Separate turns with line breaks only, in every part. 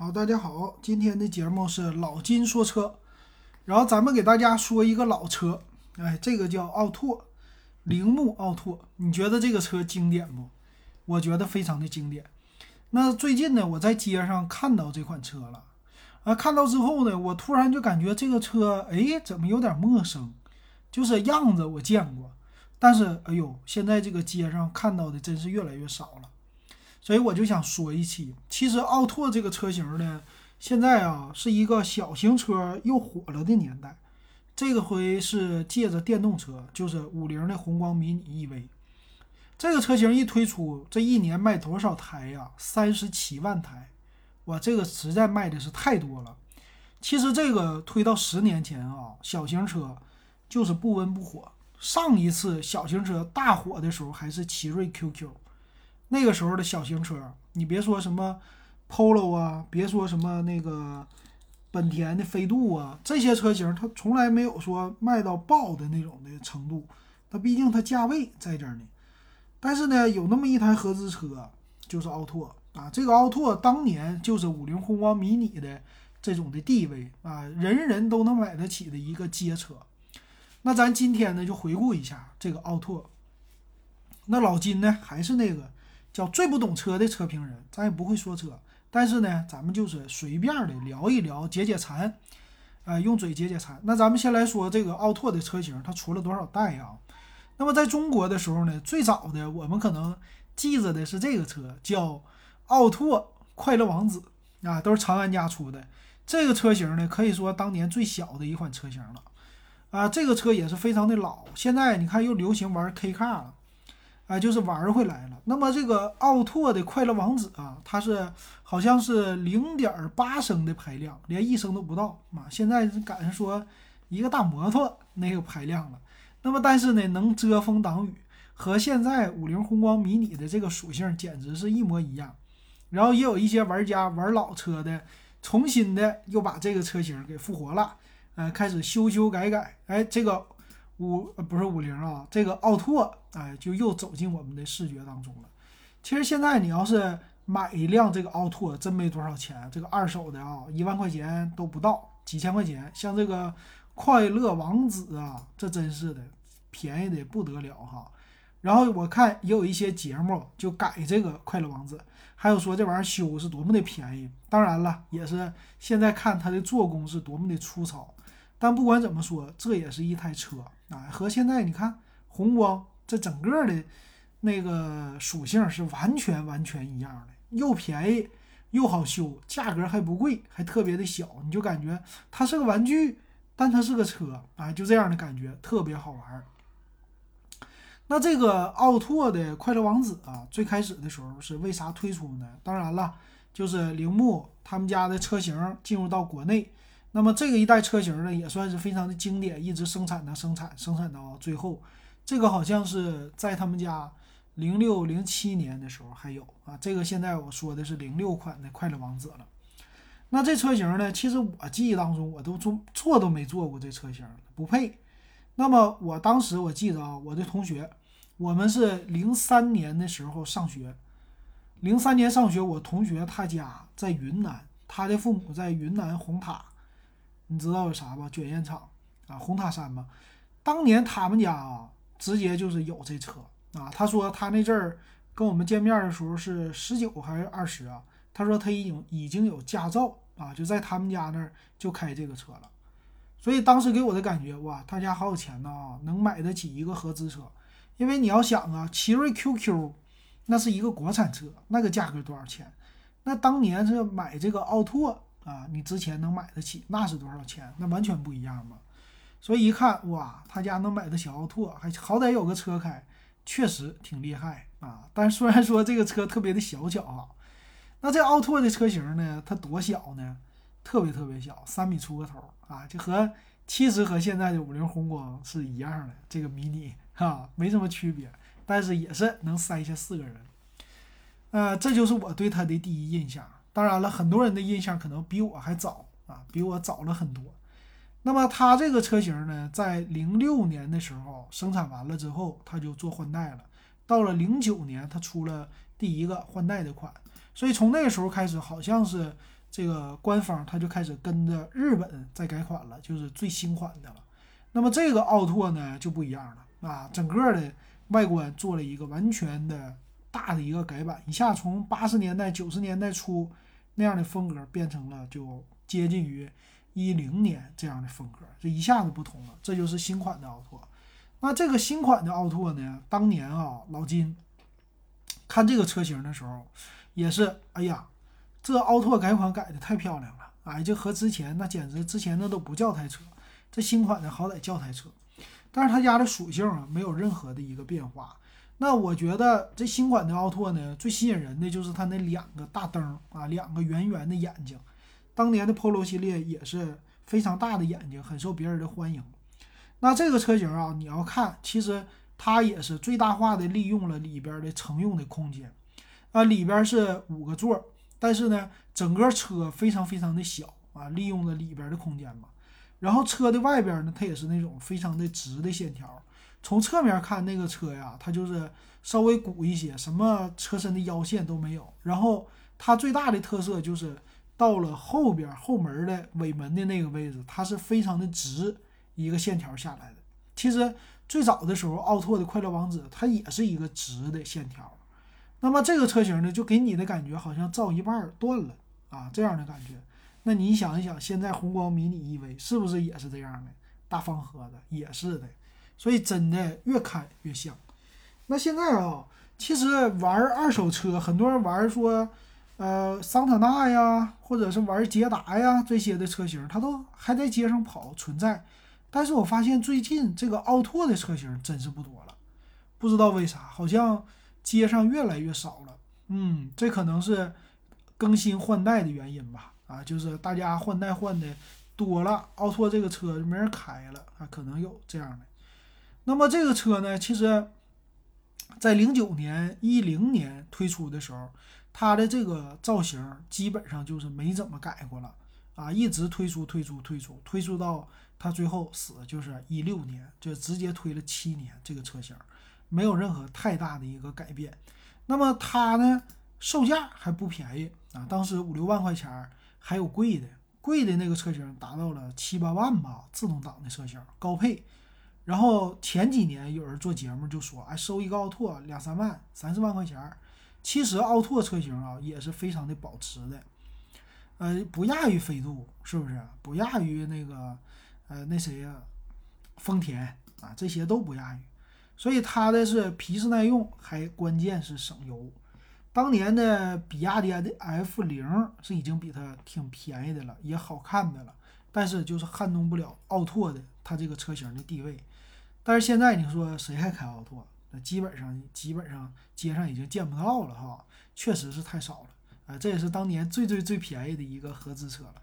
好，大家好，今天的节目是老金说车，然后咱们给大家说一个老车，哎，这个叫奥拓，铃木奥拓，你觉得这个车经典不？我觉得非常的经典。那最近呢，我在街上看到这款车了，啊，看到之后呢，我突然就感觉这个车，哎，怎么有点陌生？就是样子我见过，但是哎呦，现在这个街上看到的真是越来越少了。所以我就想说一期，其实奥拓这个车型呢，现在啊是一个小型车又火了的年代。这个回是借着电动车，就是五菱的宏光迷你 EV。这个车型一推出，这一年卖多少台呀？三十七万台，哇，这个实在卖的是太多了。其实这个推到十年前啊，小型车就是不温不火。上一次小型车大火的时候，还是奇瑞 QQ。那个时候的小型车，你别说什么 Polo 啊，别说什么那个本田的飞度啊，这些车型它从来没有说卖到爆的那种的程度。它毕竟它价位在这儿呢。但是呢，有那么一台合资车，就是奥拓啊。这个奥拓当年就是五菱宏光迷你的这种的地位啊，人人都能买得起的一个街车。那咱今天呢，就回顾一下这个奥拓。那老金呢，还是那个。叫最不懂车的车评人，咱也不会说车，但是呢，咱们就是随便的聊一聊，解解馋，啊，用嘴解解馋。那咱们先来说这个奥拓的车型，它出了多少代啊？那么在中国的时候呢，最早的我们可能记着的是这个车，叫奥拓快乐王子啊，都是长安家出的。这个车型呢，可以说当年最小的一款车型了，啊，这个车也是非常的老。现在你看又流行玩 K car 了。啊，就是玩回来了。那么这个奥拓的快乐王子啊，它是好像是零点八升的排量，连一升都不到啊。现在赶上说一个大摩托那个排量了。那么但是呢，能遮风挡雨，和现在五菱宏光迷你的这个属性简直是一模一样。然后也有一些玩家玩老车的，重新的又把这个车型给复活了，呃，开始修修改改。哎，这个。五呃不是五菱啊，这个奥拓哎就又走进我们的视觉当中了。其实现在你要是买一辆这个奥拓，真没多少钱，这个二手的啊，一万块钱都不到，几千块钱。像这个快乐王子啊，这真是的，便宜的不得了哈。然后我看也有一些节目就改这个快乐王子，还有说这玩意儿修是多么的便宜。当然了，也是现在看它的做工是多么的粗糙。但不管怎么说，这也是一台车啊，和现在你看红光这整个的那个属性是完全完全一样的，又便宜又好修，价格还不贵，还特别的小，你就感觉它是个玩具，但它是个车啊，就这样的感觉特别好玩。那这个奥拓的快乐王子啊，最开始的时候是为啥推出呢？当然了，就是铃木他们家的车型进入到国内。那么这个一代车型呢，也算是非常的经典，一直生产的生产生产到最后。这个好像是在他们家零六零七年的时候还有啊。这个现在我说的是零六款的快乐王子了。那这车型呢，其实我记忆当中我都坐坐都没坐过这车型，不配。那么我当时我记得啊，我的同学，我们是零三年的时候上学，零三年上学，我同学他家在云南，他的父母在云南红塔。你知道有啥吧？卷烟厂啊，红塔山嘛。当年他们家啊，直接就是有这车啊。他说他那阵儿跟我们见面的时候是十九还是二十啊？他说他已经已经有驾照啊，就在他们家那儿就开这个车了。所以当时给我的感觉，哇，他家好有钱呐，能买得起一个合资车。因为你要想啊，奇瑞 QQ 那是一个国产车，那个价格多少钱？那当年是买这个奥拓。啊，你之前能买得起，那是多少钱？那完全不一样嘛。所以一看，哇，他家能买得起奥拓，还好歹有个车开，确实挺厉害啊。但虽然说这个车特别的小巧啊，那这奥拓的车型呢，它多小呢？特别特别小，三米出个头啊，就和其实和现在的五菱宏光是一样的，这个迷你哈，没什么区别，但是也是能塞下四个人。呃，这就是我对它的第一印象。当然了，很多人的印象可能比我还早啊，比我早了很多。那么它这个车型呢，在零六年的时候生产完了之后，它就做换代了。到了零九年，它出了第一个换代的款。所以从那个时候开始，好像是这个官方它就开始跟着日本在改款了，就是最新款的了。那么这个奥拓呢就不一样了啊，整个的外观做了一个完全的大的一个改版，一下从八十年代九十年代初那样的风格变成了就接近于一零年这样的风格，这一下子不同了。这就是新款的奥拓。那这个新款的奥拓呢，当年啊老金看这个车型的时候也是，哎呀，这奥拓改款改的太漂亮了，哎，这和之前那简直之前那都不叫台车。这新款的好歹叫台车，但是它家的属性啊没有任何的一个变化。那我觉得这新款的奥拓呢，最吸引人的就是它那两个大灯啊，两个圆圆的眼睛。当年的 Polo 系列也是非常大的眼睛，很受别人的欢迎。那这个车型啊，你要看，其实它也是最大化的利用了里边的乘用的空间啊，里边是五个座，但是呢，整个车非常非常的小啊，利用了里边的空间嘛。然后车的外边呢，它也是那种非常的直的线条。从侧面看，那个车呀，它就是稍微鼓一些，什么车身的腰线都没有。然后它最大的特色就是到了后边后门的尾门的那个位置，它是非常的直一个线条下来的。其实最早的时候，奥拓的快乐王子它也是一个直的线条。那么这个车型呢，就给你的感觉好像造一半断了啊，这样的感觉。那你想一想，现在宏光迷你 EV 是不是也是这样的？大方盒子也是的，所以真的越看越像。那现在啊，其实玩二手车，很多人玩说，呃，桑塔纳呀，或者是玩捷达呀这些的车型，它都还在街上跑存在。但是我发现最近这个奥拓的车型真是不多了，不知道为啥，好像街上越来越少了。嗯，这可能是更新换代的原因吧。啊，就是大家换代换的多了，奥拓这个车就没人开了啊，可能有这样的。那么这个车呢，其实，在零九年、一零年推出的时候，它的这个造型基本上就是没怎么改过了啊，一直推出、推出、推出、推出到它最后死，就是一六年，就直接推了七年这个车型，没有任何太大的一个改变。那么它呢，售价还不便宜啊，当时五六万块钱。还有贵的，贵的那个车型达到了七八万吧，自动挡的车型高配。然后前几年有人做节目就说，哎，收一个奥拓两三万、三四万块钱。其实奥拓车型啊也是非常的保值的，呃，不亚于飞度，是不是？不亚于那个，呃，那谁呀，丰田啊，这些都不亚于。所以它的是皮实耐用，还关键是省油。当年的比亚迪的 F 零是已经比它挺便宜的了，也好看的了，但是就是撼动不了奥拓的它这个车型的地位。但是现在你说谁还开奥拓？那基本上基本上街上已经见不到了哈，确实是太少了啊！这也是当年最最最便宜的一个合资车了。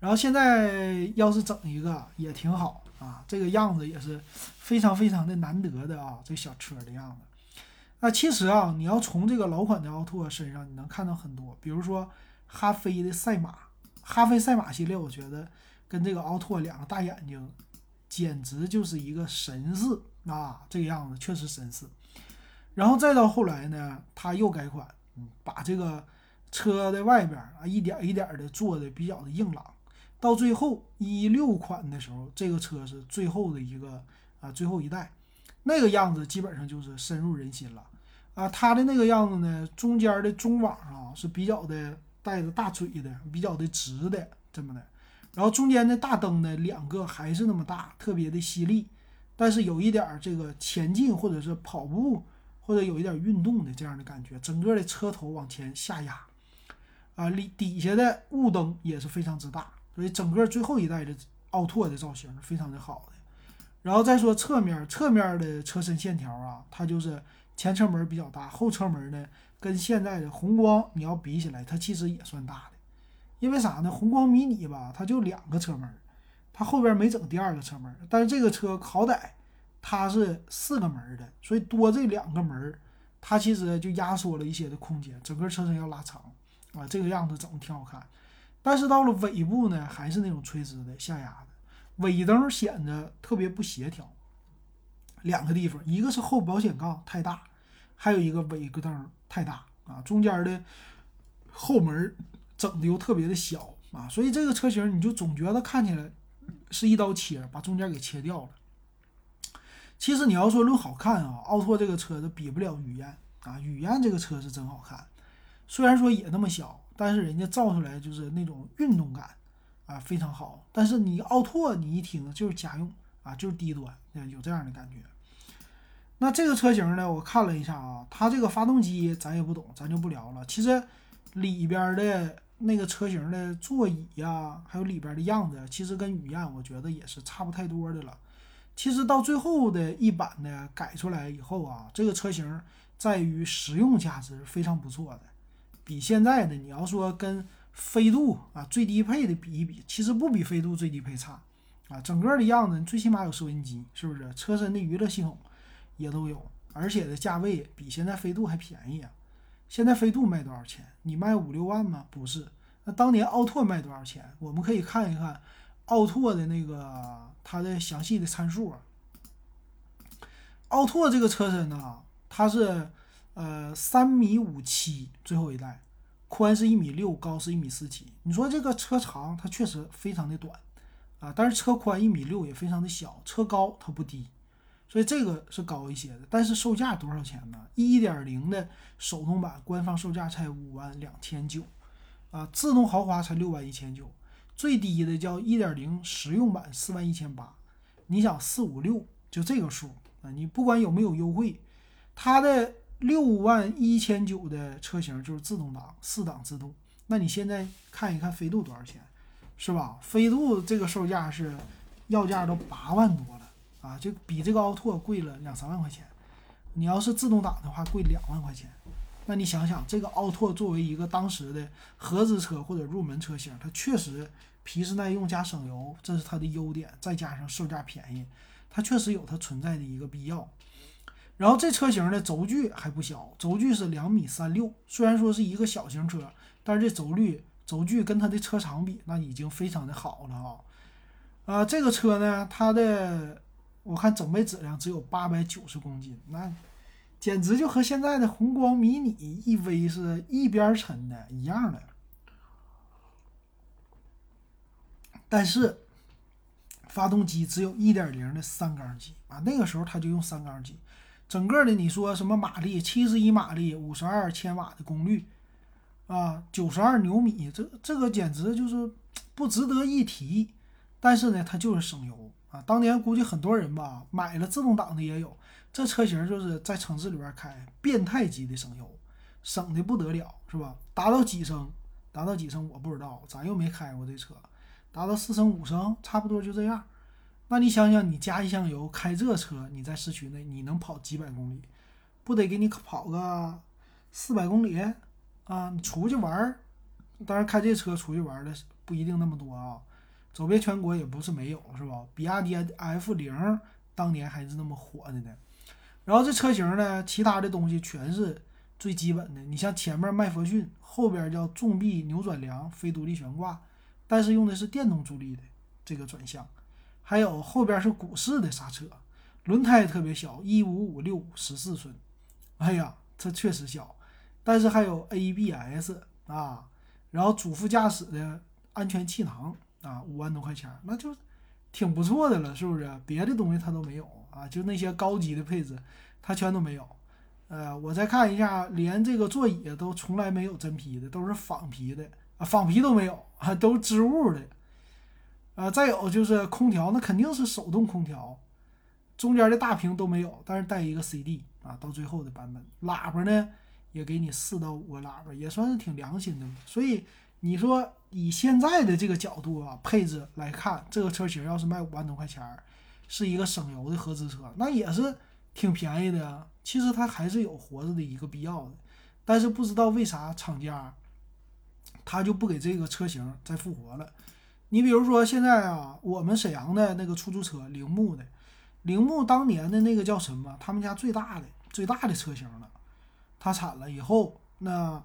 然后现在要是整一个也挺好啊，这个样子也是非常非常的难得的啊，这小车的样子。那其实啊，你要从这个老款的奥拓身上，你能看到很多，比如说哈飞的赛马，哈飞赛马系列，我觉得跟这个奥拓两个大眼睛，简直就是一个神似啊，这个样子确实神似。然后再到后来呢，他又改款，把这个车的外边啊一点一点的做的比较的硬朗，到最后一六款的时候，这个车是最后的一个啊最后一代。那个样子基本上就是深入人心了，啊，它的那个样子呢，中间的中网啊是比较的带着大嘴的，比较的直的这么的，然后中间的大灯呢两个还是那么大，特别的犀利，但是有一点儿这个前进或者是跑步或者有一点运动的这样的感觉，整个的车头往前下压，啊，里底下的雾灯也是非常之大，所以整个最后一代的奥拓的造型非常的好的。然后再说侧面，侧面的车身线条啊，它就是前车门比较大，后车门呢跟现在的宏光你要比起来，它其实也算大的。因为啥呢？宏光迷你吧，它就两个车门，它后边没整第二个车门。但是这个车好歹它是四个门的，所以多这两个门，它其实就压缩了一些的空间，整个车身要拉长啊，这个样子整的挺好看。但是到了尾部呢，还是那种垂直的下压的。尾灯显得特别不协调，两个地方，一个是后保险杠太大，还有一个尾灯太大啊。中间的后门整的又特别的小啊，所以这个车型你就总觉得看起来是一刀切，把中间给切掉了。其实你要说论好看啊，奥拓这个车子比不了雨燕啊，雨燕这个车是真好看，虽然说也那么小，但是人家造出来就是那种运动感啊非常好。但是你奥拓你一听就是家用啊，就是低端，有这样的感觉。那这个车型呢，我看了一下啊，它这个发动机咱也不懂，咱就不聊了。其实里边的那个车型的座椅呀，还有里边的样子，其实跟雨燕我觉得也是差不太多的了。其实到最后的一版呢，改出来以后啊，这个车型在于实用价值非常不错的，比现在的你要说跟飞度啊最低配的比一比，其实不比飞度最低配差啊。整个的样子最起码有收音机，是不是？车身的娱乐系统也都有，而且的价位比现在飞度还便宜啊。现在飞度卖多少钱？你卖五六万吗？不是。那当年奥拓卖多少钱？我们可以看一看奥拓的那个。它的详细的参数啊，奥拓这个车身呢，它是呃三米五七最后一代，宽是一米六，高是一米四七。你说这个车长它确实非常的短啊，但是车宽一米六也非常的小，车高它不低，所以这个是高一些的。但是售价多少钱呢？一点零的手动版官方售价才五万两千九啊，自动豪华才六万一千九。最低的叫一点零实用版四万一千八，你想四五六就这个数啊？你不管有没有优惠，它的六万一千九的车型就是自动挡，四档自动。那你现在看一看飞度多少钱，是吧？飞度这个售价是要价都八万多了啊，就比这个奥拓贵了两三万块钱。你要是自动挡的话，贵两万块钱。那你想想，这个奥拓作为一个当时的合资车或者入门车型，它确实皮实耐用加省油，这是它的优点，再加上售价便宜，它确实有它存在的一个必要。然后这车型的轴距还不小，轴距是两米三六，虽然说是一个小型车，但是这轴率轴距跟它的车长比，那已经非常的好了啊。啊，这个车呢，它的我看整备质量只有八百九十公斤，那。简直就和现在的宏光迷你 EV 是一边沉的一样的，但是发动机只有一点零的三缸机啊，那个时候它就用三缸机，整个的你说什么马力七十一马力，五十二千瓦的功率啊，九十二牛米，这这个简直就是不值得一提。但是呢，它就是省油啊，当年估计很多人吧买了自动挡的也有。这车型就是在城市里边开，变态级的省油，省的不得了，是吧？达到几升？达到几升我不知道，咱又没开过这车。达到四升五升，差不多就这样。那你想想，你加一箱油开这车，你在市区内你能跑几百公里？不得给你跑个四百公里啊？你出去玩儿，当然开这车出去玩的不一定那么多啊，走遍全国也不是没有，是吧？比亚迪 F 零当年还是那么火的呢。然后这车型呢，其他的东西全是最基本的。你像前面麦弗逊，后边叫重臂扭转梁，非独立悬挂，但是用的是电动助力的这个转向。还有后边是鼓式的刹车，轮胎特别小，一五五六十四寸。哎呀，这确实小，但是还有 ABS 啊，然后主副驾驶的安全气囊啊，五万多块钱，那就挺不错的了，是不是？别的东西它都没有。啊，就那些高级的配置，它全都没有。呃，我再看一下，连这个座椅都从来没有真皮的，都是仿皮的啊，仿皮都没有啊，都织物的。啊，再有就是空调，那肯定是手动空调，中间的大屏都没有，但是带一个 CD 啊，到最后的版本，喇叭呢也给你四到五个喇叭，也算是挺良心的。所以你说以现在的这个角度啊，配置来看，这个车型要是卖五万多块钱儿。是一个省油的合资车，那也是挺便宜的。其实它还是有活着的一个必要的，但是不知道为啥厂家他就不给这个车型再复活了。你比如说现在啊，我们沈阳的那个出租车铃木的，铃木当年的那个叫什么？他们家最大的最大的车型了，它产了以后，那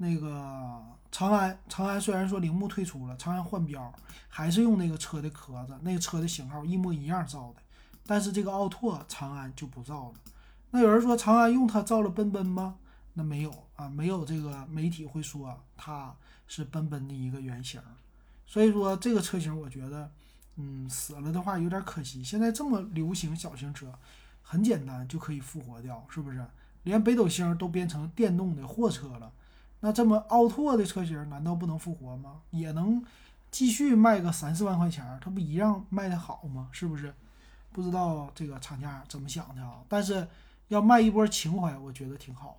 那个。长安，长安虽然说铃木退出了，长安换标，还是用那个车的壳子，那个车的型号一模一样造的，但是这个奥拓长安就不造了。那有人说长安用它造了奔奔吗？那没有啊，没有这个媒体会说它是奔奔的一个原型。所以说这个车型，我觉得，嗯，死了的话有点可惜。现在这么流行小型车，很简单就可以复活掉，是不是？连北斗星都变成电动的货车了，那这么奥拓的车型难道不能复活吗？也能继续卖个三四万块钱，它不一样卖的好吗？是不是？不知道这个厂家怎么想的啊？但是要卖一波情怀，我觉得挺好。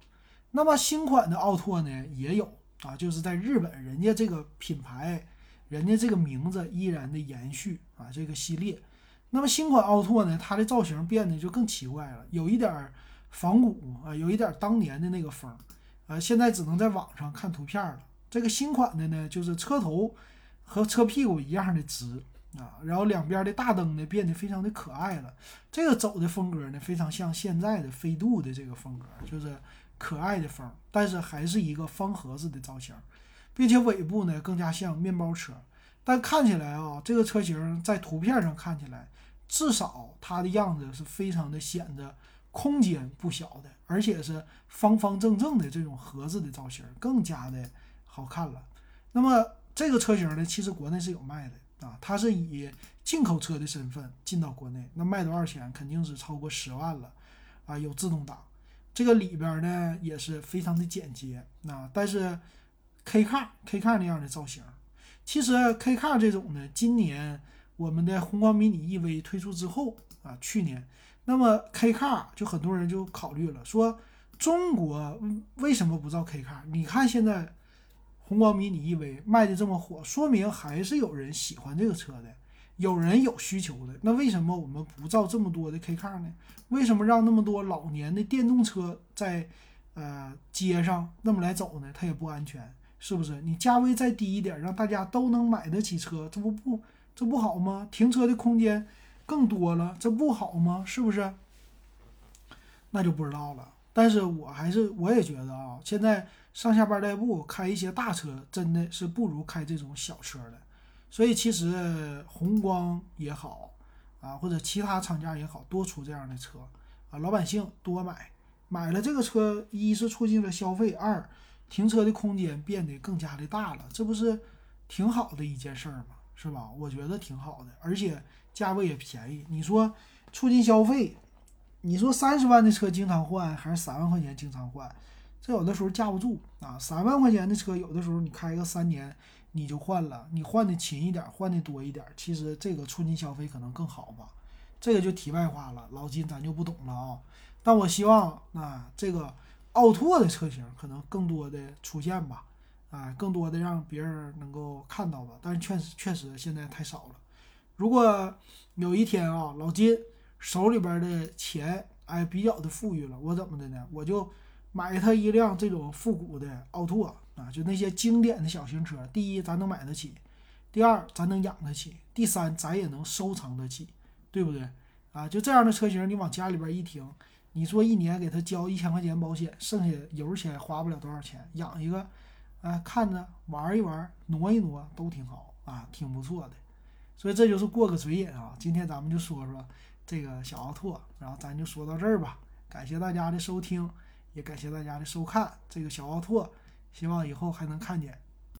那么新款的奥拓呢，也有啊，就是在日本，人家这个品牌，人家这个名字依然的延续啊，这个系列。那么新款奥拓呢，它的造型变得就更奇怪了，有一点仿古啊，有一点当年的那个风，呃，现在只能在网上看图片了。这个新款的呢，就是车头和车屁股一样的直。啊，然后两边的大灯呢变得非常的可爱了，这个走的风格呢非常像现在的飞度的这个风格，就是可爱的风，但是还是一个方盒子的造型，并且尾部呢更加像面包车，但看起来啊，这个车型在图片上看起来，至少它的样子是非常的显得空间不小的，而且是方方正正的这种盒子的造型，更加的好看了。那么这个车型呢，其实国内是有卖的。啊，它是以进口车的身份进到国内，那卖多少钱？肯定是超过十万了，啊，有自动挡，这个里边呢也是非常的简洁，啊，但是 K car K car 那样的造型，其实 K car 这种呢，今年我们的宏光迷你 EV 推出之后，啊，去年，那么 K car 就很多人就考虑了，说中国为什么不造 K car？你看现在。宏光迷你 EV 卖的这么火，说明还是有人喜欢这个车的，有人有需求的。那为什么我们不造这么多的 K car 呢？为什么让那么多老年的电动车在呃街上那么来走呢？它也不安全，是不是？你价位再低一点，让大家都能买得起车，这不不这不好吗？停车的空间更多了，这不好吗？是不是？那就不知道了。但是我还是我也觉得啊，现在上下班代步开一些大车真的是不如开这种小车的，所以其实宏光也好啊，或者其他厂家也好多出这样的车啊，老百姓多买，买了这个车，一是促进了消费，二停车的空间变得更加的大了，这不是挺好的一件事儿吗？是吧？我觉得挺好的，而且价位也便宜，你说促进消费。你说三十万的车经常换，还是三万块钱经常换？这有的时候架不住啊。三万块钱的车，有的时候你开个三年你就换了，你换的勤一点，换的多一点，其实这个促进消费可能更好吧。这个就题外话了，老金咱就不懂了啊。但我希望啊，这个奥拓的车型可能更多的出现吧，啊，更多的让别人能够看到吧。但是确实确实现在太少了。如果有一天啊，老金。手里边的钱，哎，比较的富裕了，我怎么的呢？我就买他一辆这种复古的奥拓啊，就那些经典的小型车。第一，咱能买得起；第二，咱能养得起；第三，咱也能收藏得起，对不对？啊，就这样的车型，你往家里边一停，你说一年给他交一千块钱保险，剩下油钱花不了多少钱，养一个，哎，看着玩一玩，挪一挪都挺好啊，挺不错的。所以这就是过个嘴瘾啊。今天咱们就说说。这个小奥拓，然后咱就说到这儿吧。感谢大家的收听，也感谢大家的收看。这个小奥拓，希望以后还能看见